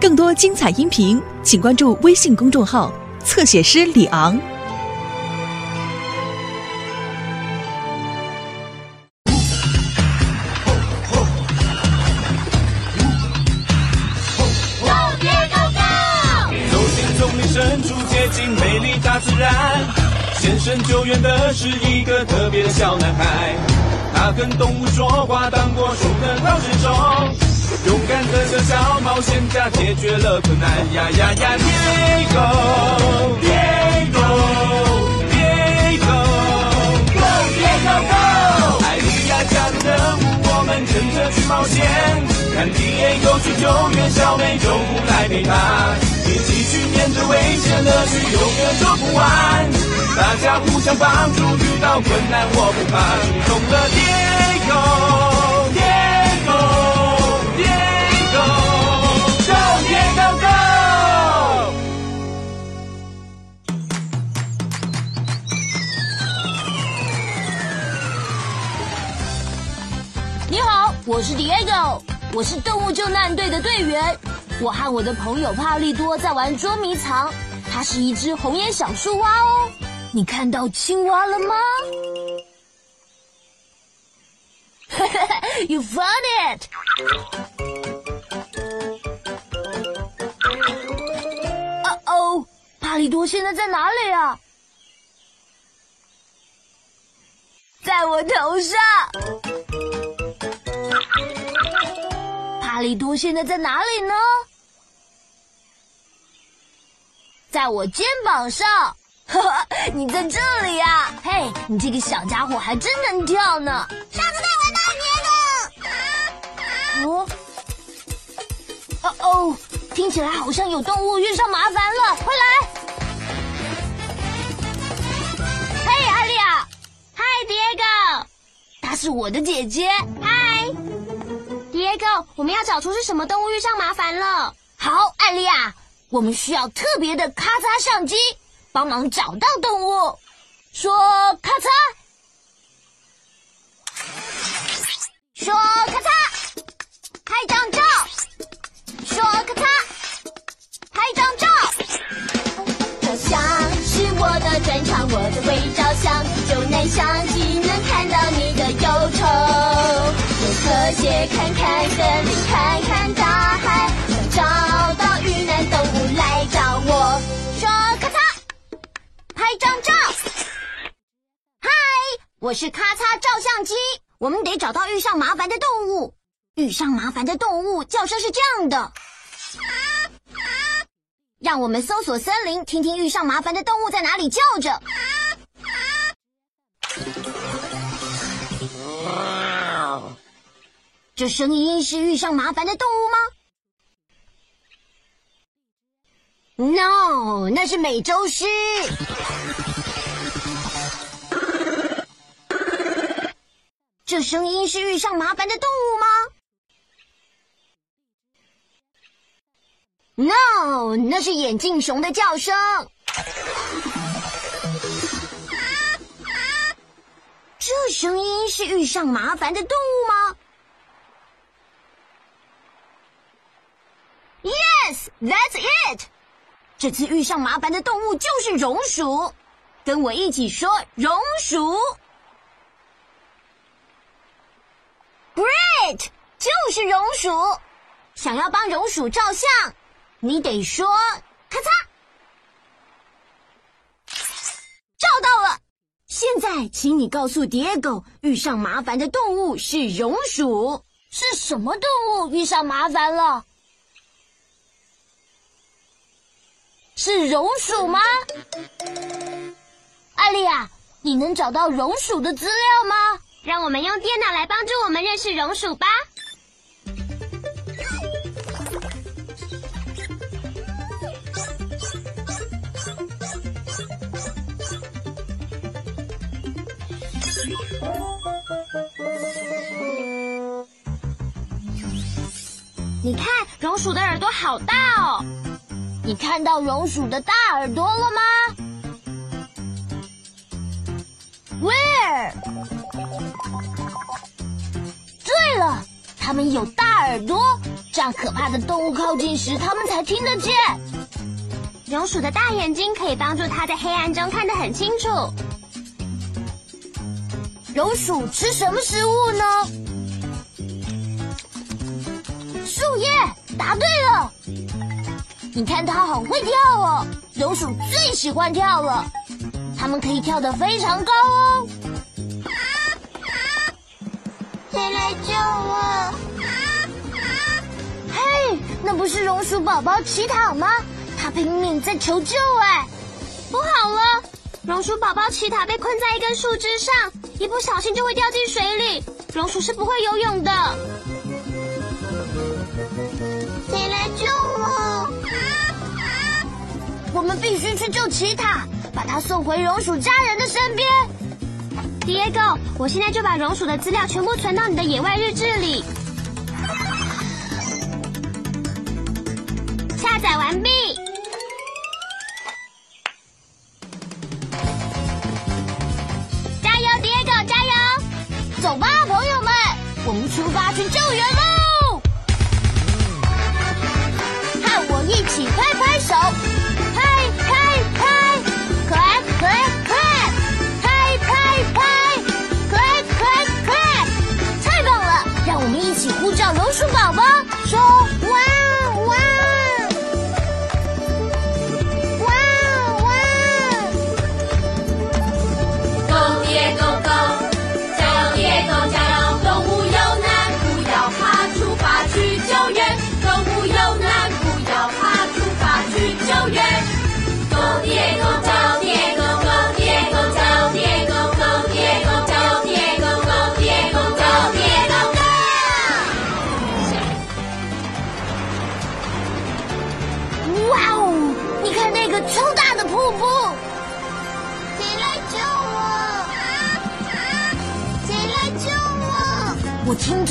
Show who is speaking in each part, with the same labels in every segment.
Speaker 1: 更多精彩音频，请关注微信公众号“侧写师李昂”。
Speaker 2: 走进丛林深处，接近美丽大自然。现身救援的是一个特别的小男孩，他跟动物说话，困难。呀呀呀，Diego，Diego，Diego，Go，Diego，Go！艾利亚家的任务，我们乘着去冒险，看 Diego 去救援小美，救护来陪他，一起去面对危险乐趣，永远做不完。大家互相帮助，遇到困难我不怕，出动了电狗
Speaker 3: 你好，我是 Diego，我是动物救难队的队员。我和我的朋友帕利多在玩捉迷藏，它是一只红眼小树蛙哦。你看到青蛙了吗？You found it！哦哦，帕利多现在在哪里啊？在我头上。帕利多现在在哪里呢？在我肩膀上。呵呵，你在这里呀、嘿，你这个小家伙还真能跳呢！
Speaker 4: 上次被闻到
Speaker 3: 哦，哦哦，听起来好像有动物遇上麻烦了，快来！嘿，艾丽亚，
Speaker 4: 嗨，Diego，
Speaker 3: 她是我的姐姐。
Speaker 4: 嗨我们要找出是什么动物遇上麻烦了。
Speaker 3: 好，艾丽亚，我们需要特别的咔嚓相机。帮忙找到动物，说咔嚓，说咔嚓，拍张照，说咔嚓，拍张照。
Speaker 4: 照相是我的专长，我的会照相，就能相机能看到你的忧愁。用特写看看森林，看看大海，找到遇难动物来找我，说咔嚓。拍张照，嗨，
Speaker 3: 我是咔嚓照相机。我们得找到遇上麻烦的动物。遇上麻烦的动物叫声是这样的。让我们搜索森林，听听遇上麻烦的动物在哪里叫着。这声音是遇上麻烦的动物吗？No，那是美洲狮。这声音是遇上麻烦的动物吗？No，那是眼镜熊的叫声。这声音是遇上麻烦的动物吗 That's it。这次遇上麻烦的动物就是榕鼠，跟我一起说榕鼠。Great，就是榕鼠。想要帮榕鼠照相，你得说咔嚓，照到了。现在，请你告诉 Diego，遇上麻烦的动物是榕鼠。是什么动物遇上麻烦了？是榕鼠吗？艾丽亚，你能找到榕鼠的资料吗？
Speaker 4: 让我们用电脑来帮助我们认识榕鼠吧。
Speaker 3: 你看，榕鼠的耳朵好大哦！你看到榕鼠的大耳朵了吗？Where？对了，它它们有大耳朵，这样可怕的动物靠近时，它们才听得见。
Speaker 4: 榕鼠的大眼睛可以帮助它在黑暗中看得很清楚。
Speaker 3: 榕鼠吃什么食物呢？树叶，答对了。你看它好会跳哦，榕鼠最喜欢跳了。它们可以跳得非常高哦。
Speaker 4: 谁来救我？
Speaker 3: 嘿，那不是榕鼠宝宝奇塔吗？它拼命在求救哎！
Speaker 4: 不好了，榕鼠宝宝奇塔被困在一根树枝上，一不小心就会掉进水里。榕鼠是不会游泳的。我
Speaker 3: 们必须去救奇塔，把他送回榕鼠家人的身边。
Speaker 4: Diego，我现在就把榕鼠的资料全部存到你的野外日志里。下载完毕。加油，Diego，加油！
Speaker 3: 走吧，朋友们，我们出发去救援喽！和我一起拍拍手，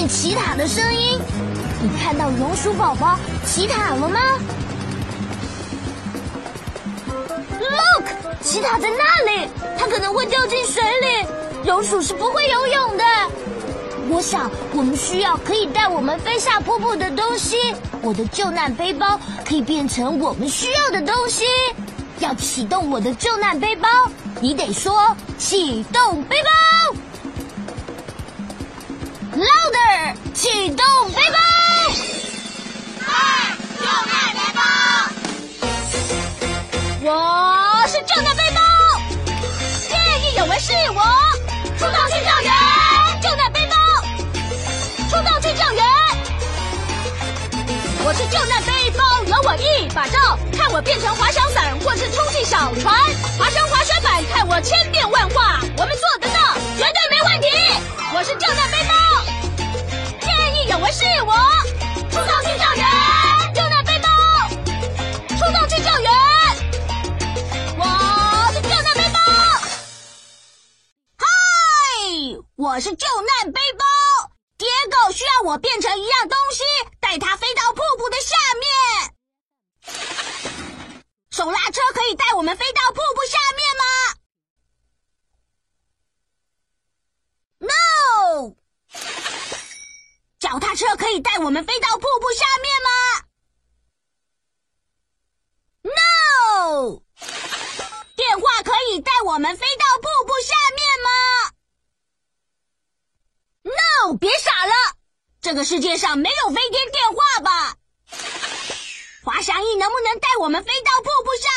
Speaker 3: 见奇塔的声音。你看到榕鼠宝宝奇塔了吗？Look，奇塔在那里，它可能会掉进水里。榕鼠是不会游泳的。我想，我们需要可以带我们飞下瀑布的东西。我的救难背包可以变成我们需要的东西。要启动我的救难背包，你得说启动背包。Louder，启动背包。
Speaker 5: 二，救难背包。
Speaker 3: 我是救难背包，见义勇为是我，出动去救援，救难背包，出动去救援。我是救难背包，有我一把照，看我变成滑翔伞或是充气小船，滑翔滑雪板，看我千变万化，我们做得到，绝对没问题。我是救难背，见义勇为是我，出动去救援，救难背包，出动去救援。我是救难背包。嗨，我是救难背包。蝶狗需要我变成一样东西，带它飞到瀑布的下面。手拉车可以带我们飞到瀑布下面吗？No。脚踏车可以带我们飞到瀑布下面吗？No。电话可以带我们飞到瀑布下面吗？No，别傻了，这个世界上没有飞天电话吧？滑翔翼能不能带我们飞到瀑布下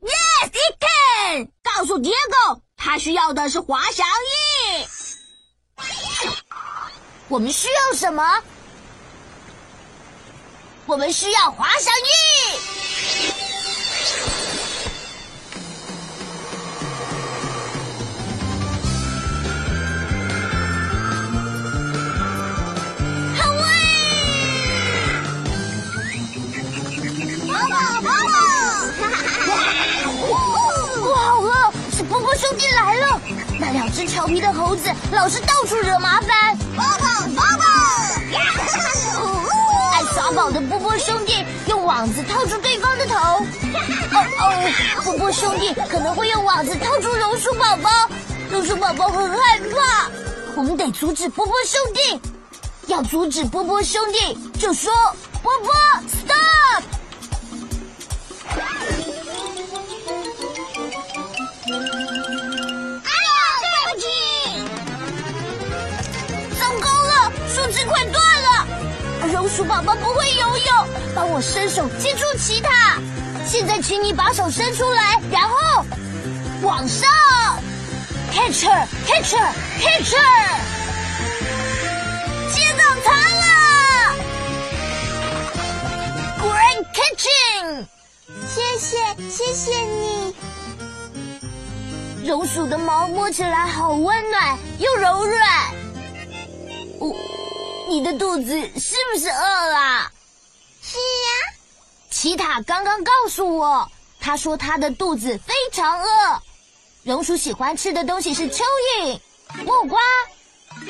Speaker 3: 面？Yes, it can。告诉杰克他需要的是滑翔翼。我们需要什么？我们需要滑翔翼。好嘞！
Speaker 4: 宝宝，宝
Speaker 3: 不好了，是波波兄弟来了！那两只调皮的猴子老是到处惹麻烦。
Speaker 4: 宝，宝宝，宝
Speaker 3: 爱耍宝的波波兄弟用网子套住对方的头。哦 哦，波波兄弟可能会用网子套住榕树宝宝，榕树宝宝很害怕。我们得阻止波波兄弟。要阻止波波兄弟，就说波波 stop。榕树宝宝不会游泳，帮我伸手接住其他。现在，请你把手伸出来，然后往上，catcher，catcher，catcher，接到它了，great catching，
Speaker 4: 谢谢，谢谢你。
Speaker 3: 榕鼠的毛摸起来好温暖又柔软。哦，你的肚子是不是饿了？
Speaker 4: 是呀。
Speaker 3: 奇塔刚刚告诉我，他说他的肚子非常饿。榕鼠喜欢吃的东西是蚯蚓、木瓜，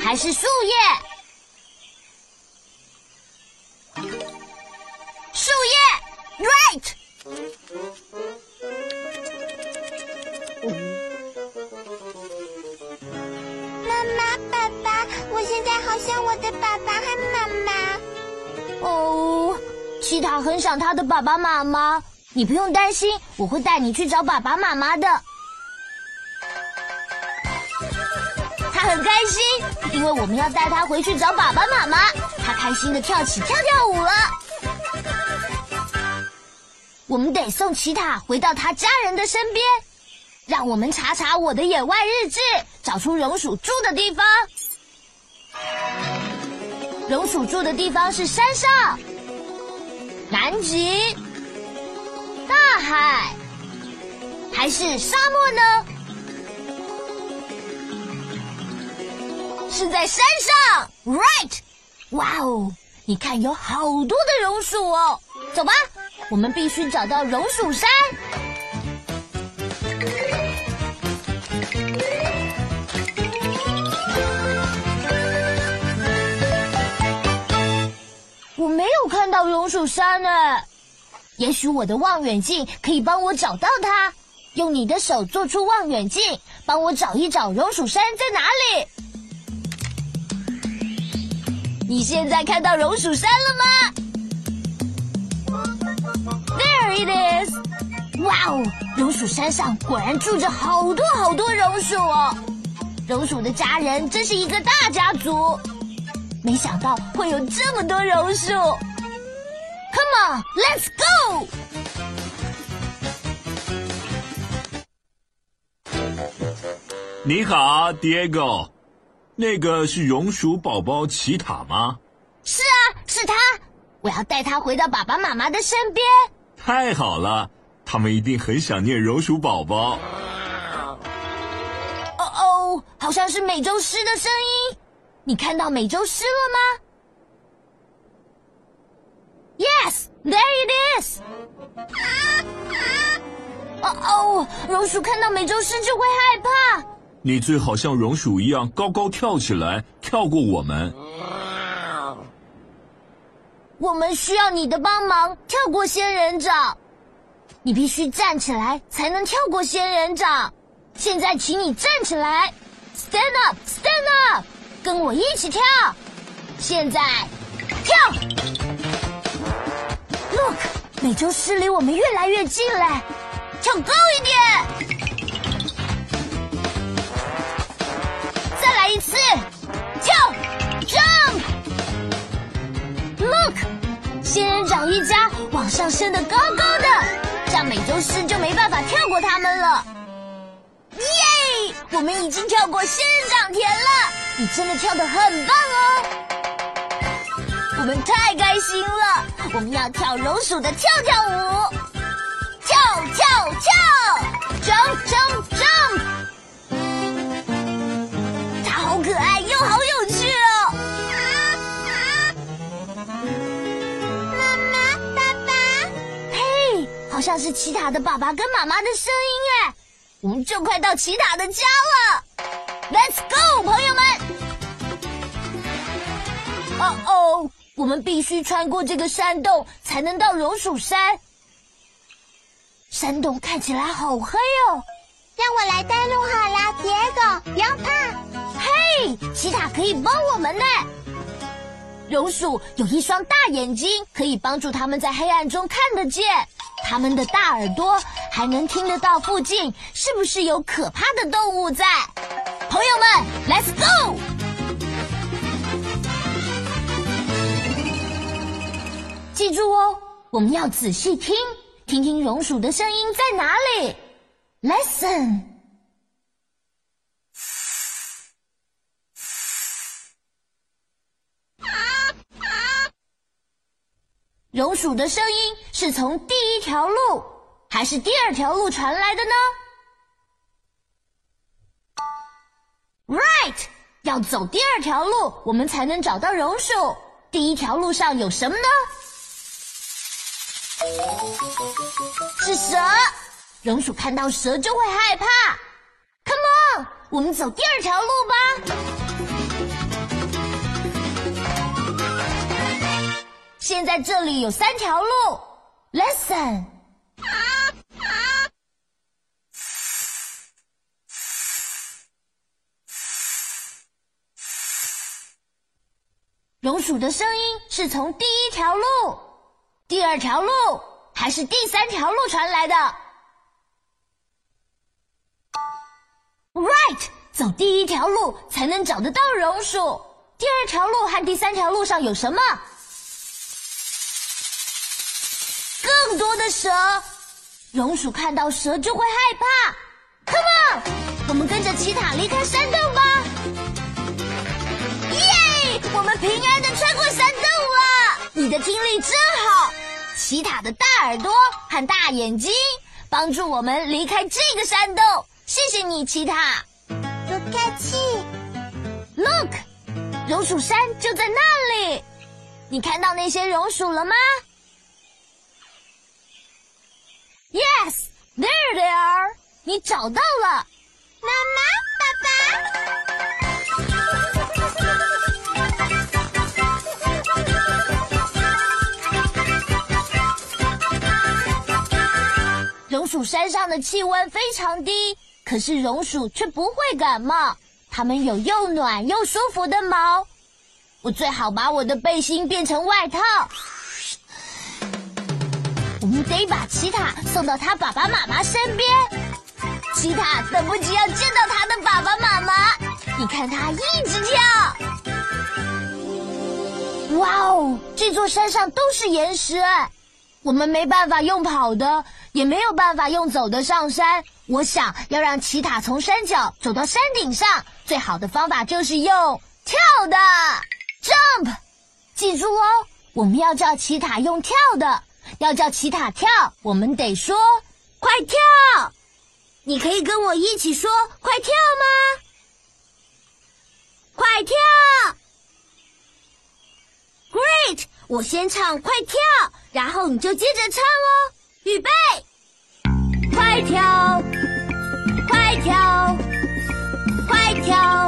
Speaker 3: 还是树叶？树叶，right。
Speaker 4: 好像我的爸爸和妈妈。
Speaker 3: 哦，奇塔很想他的爸爸妈妈。你不用担心，我会带你去找爸爸妈妈的。他很开心，因为我们要带他回去找爸爸妈妈。他开心的跳起跳跳舞了。我们得送奇塔回到他家人的身边。让我们查查我的野外日志，找出榕鼠住的地方。榕鼠住的地方是山上、南极、大海，还是沙漠呢？是在山上，right？哇哦，你看有好多的榕树哦。走吧，我们必须找到榕树山。榕树山呢，也许我的望远镜可以帮我找到它。用你的手做出望远镜，帮我找一找榕树山在哪里。你现在看到榕树山了吗？There it is！哇哦，榕树山上果然住着好多好多榕树哦。榕树的家人真是一个大家族。没想到会有这么多榕树。Come on, let's go！
Speaker 6: 你好，Diego，那个是榕鼠宝宝奇塔吗？
Speaker 3: 是啊，是他。我要带他回到爸爸妈妈的身边。
Speaker 6: 太好了，他们一定很想念榕鼠宝宝。
Speaker 3: 哦哦，好像是美洲狮的声音。你看到美洲狮了吗？Yes, there it is。哦哦，榕鼠看到美洲狮就会害怕。
Speaker 6: 你最好像榕鼠一样高高跳起来，跳过我们。
Speaker 3: 我们需要你的帮忙，跳过仙人掌。你必须站起来才能跳过仙人掌。现在，请你站起来，Stand up, stand up。跟我一起跳！现在跳美洲狮离我们越来越近了，跳高一点！再来一次，跳！Jump！Look，仙人掌一家往上升得高高的，这样美洲狮就没办法跳过它们了。耶！我们已经跳过仙人掌田了。你真的跳得很棒哦！我们太开心了，我们要跳榕鼠的跳跳舞，跳跳跳，jump jump jump，它好可爱又好有趣哦！
Speaker 4: 妈妈，爸爸，
Speaker 3: 嘿，好像是奇塔的爸爸跟妈妈的声音哎，我们就快到奇塔的家了。Let's go，朋友们！哦哦，我们必须穿过这个山洞才能到榕树山。山洞看起来好黑哦，
Speaker 4: 让我来带路好了，杰狗，不要怕。
Speaker 3: 嘿，奇塔可以帮我们呢。榕鼠有一双大眼睛，可以帮助它们在黑暗中看得见。它们的大耳朵还能听得到附近是不是有可怕的动物在。朋友们，Let's go！记住哦，我们要仔细听，听听榕鼠的声音在哪里。Listen。榕鼠的声音是从第一条路还是第二条路传来的呢？Right，要走第二条路，我们才能找到榕鼠。第一条路上有什么呢？是蛇。榕鼠看到蛇就会害怕。Come on，我们走第二条路吧。现在这里有三条路，Listen。榕鼠的声音是从第一条路、第二条路还是第三条路传来的？Right，走第一条路才能找得到榕鼠。第二条路和第三条路上有什么？更多的蛇，榕鼠看到蛇就会害怕。Come on，我们跟着奇塔离开山洞吧。耶，我们平安的穿过山洞了。你的听力真好，奇塔的大耳朵和大眼睛帮助我们离开这个山洞。谢谢你，奇塔。
Speaker 4: 不客气。
Speaker 3: Look，榕鼠山就在那里。你看到那些榕鼠了吗？Yes, there they are. 你找到了，
Speaker 4: 妈妈，爸
Speaker 3: 爸。榕鼠山上的气温非常低，可是榕鼠却不会感冒。它们有又暖又舒服的毛。我最好把我的背心变成外套。我们得把奇塔送到他爸爸妈妈身边。奇塔等不及要见到他的爸爸妈妈。你看他一直跳。哇哦，这座山上都是岩石，我们没办法用跑的，也没有办法用走的上山。我想要让奇塔从山脚走到山顶上，最好的方法就是用跳的，jump。记住哦，我们要叫奇塔用跳的。要叫奇塔跳，我们得说“快跳”。你可以跟我一起说“快跳”吗？快跳！Great！我先唱“快跳”，然后你就接着唱哦。预备，快跳，快跳，快跳，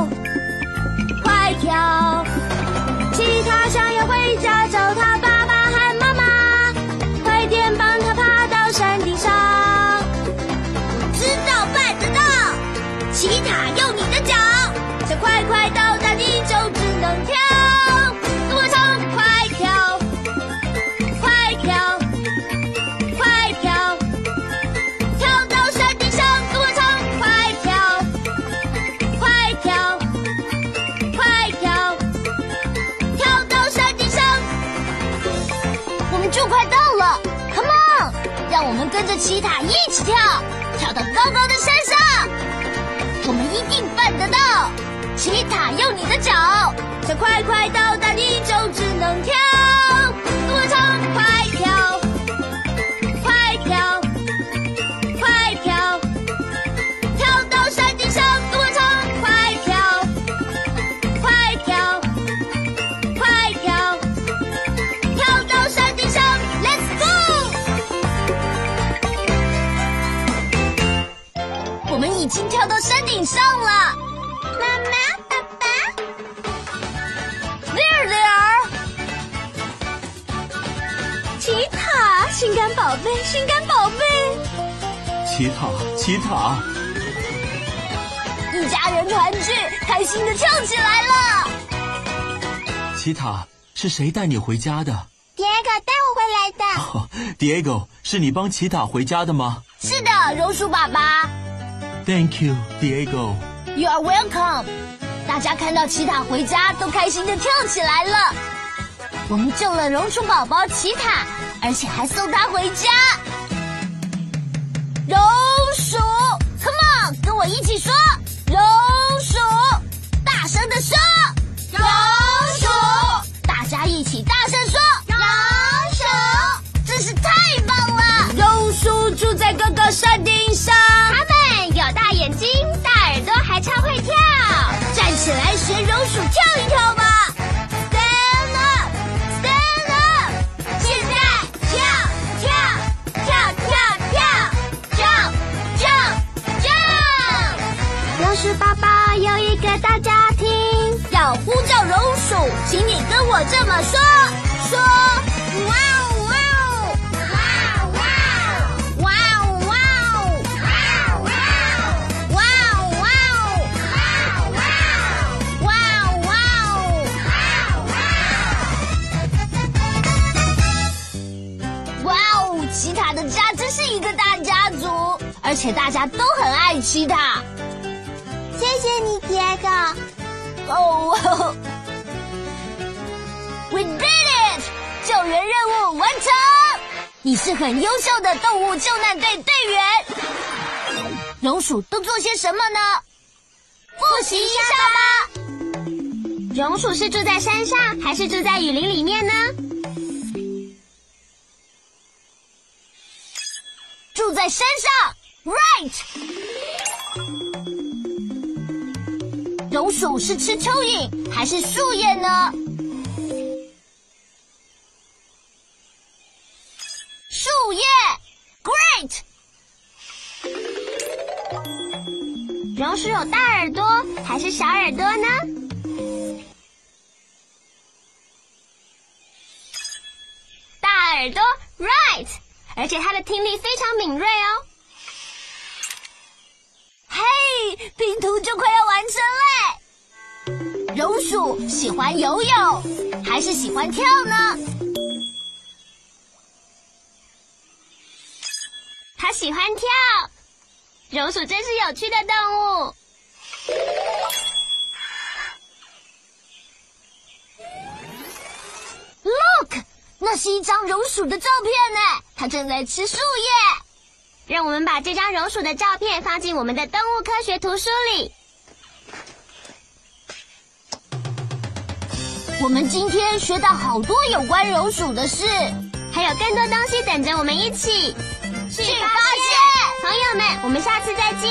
Speaker 3: 跟着奇塔一起跳，跳到高高的山上，我们一定办得到。奇塔用你的脚，想快快到达，你就只能跳。
Speaker 1: 奇塔，
Speaker 6: 奇塔，
Speaker 3: 一家人团聚，开心的跳起来了。
Speaker 7: 奇塔，是谁带你回家的
Speaker 4: ？Diego 带我回来的。
Speaker 7: 哦，Diego，是你帮奇塔回家的吗？
Speaker 3: 是的，榕树爸爸。
Speaker 7: Thank you, Diego.
Speaker 3: You are welcome. 大家看到奇塔回家，都开心的跳起来了。我们救了榕树宝宝奇塔，而且还送他回家。榕鼠，Come on，跟我一起说，榕鼠，大声的说，
Speaker 5: 榕
Speaker 3: 我这么说：说，哇哦哇哦，
Speaker 4: 哇哦哇哦
Speaker 3: 哇哦哇哦，
Speaker 4: 哇哦哇哦
Speaker 3: 哇哦哇哦，
Speaker 4: 哇哦哇哦
Speaker 3: 哇哦哇哦，哇哦！奇塔的家真是一个大家族，而且大家都很爱奇塔。
Speaker 4: 谢谢你，Diego。
Speaker 3: 哦、w e did it！救援任务完成。你是很优秀的动物救难队队员。榕鼠都做些什么呢？复习一下吧。
Speaker 4: 榕鼠是住在山上，还是住在雨林里面呢？
Speaker 3: 住在山上，right。榕鼠是吃蚯蚓还是树叶呢？树叶，great。
Speaker 4: 榕鼠有大耳朵还是小耳朵呢？大耳朵，right。而且它的听力非常敏锐哦。
Speaker 3: 嘿，拼图就快要完成嘞！榕鼠喜欢游泳还是喜欢跳呢？
Speaker 4: 它喜欢跳。榕鼠真是有趣的动物。
Speaker 3: Look，那是一张榕鼠的照片呢，它正在吃树叶。
Speaker 4: 让我们把这张榕鼠的照片放进我们的动物科学图书里。
Speaker 3: 我们今天学到好多有关榕鼠的事，
Speaker 4: 还有更多东西等着我们一起
Speaker 3: 去发现。
Speaker 4: 朋友们，我们下次再见，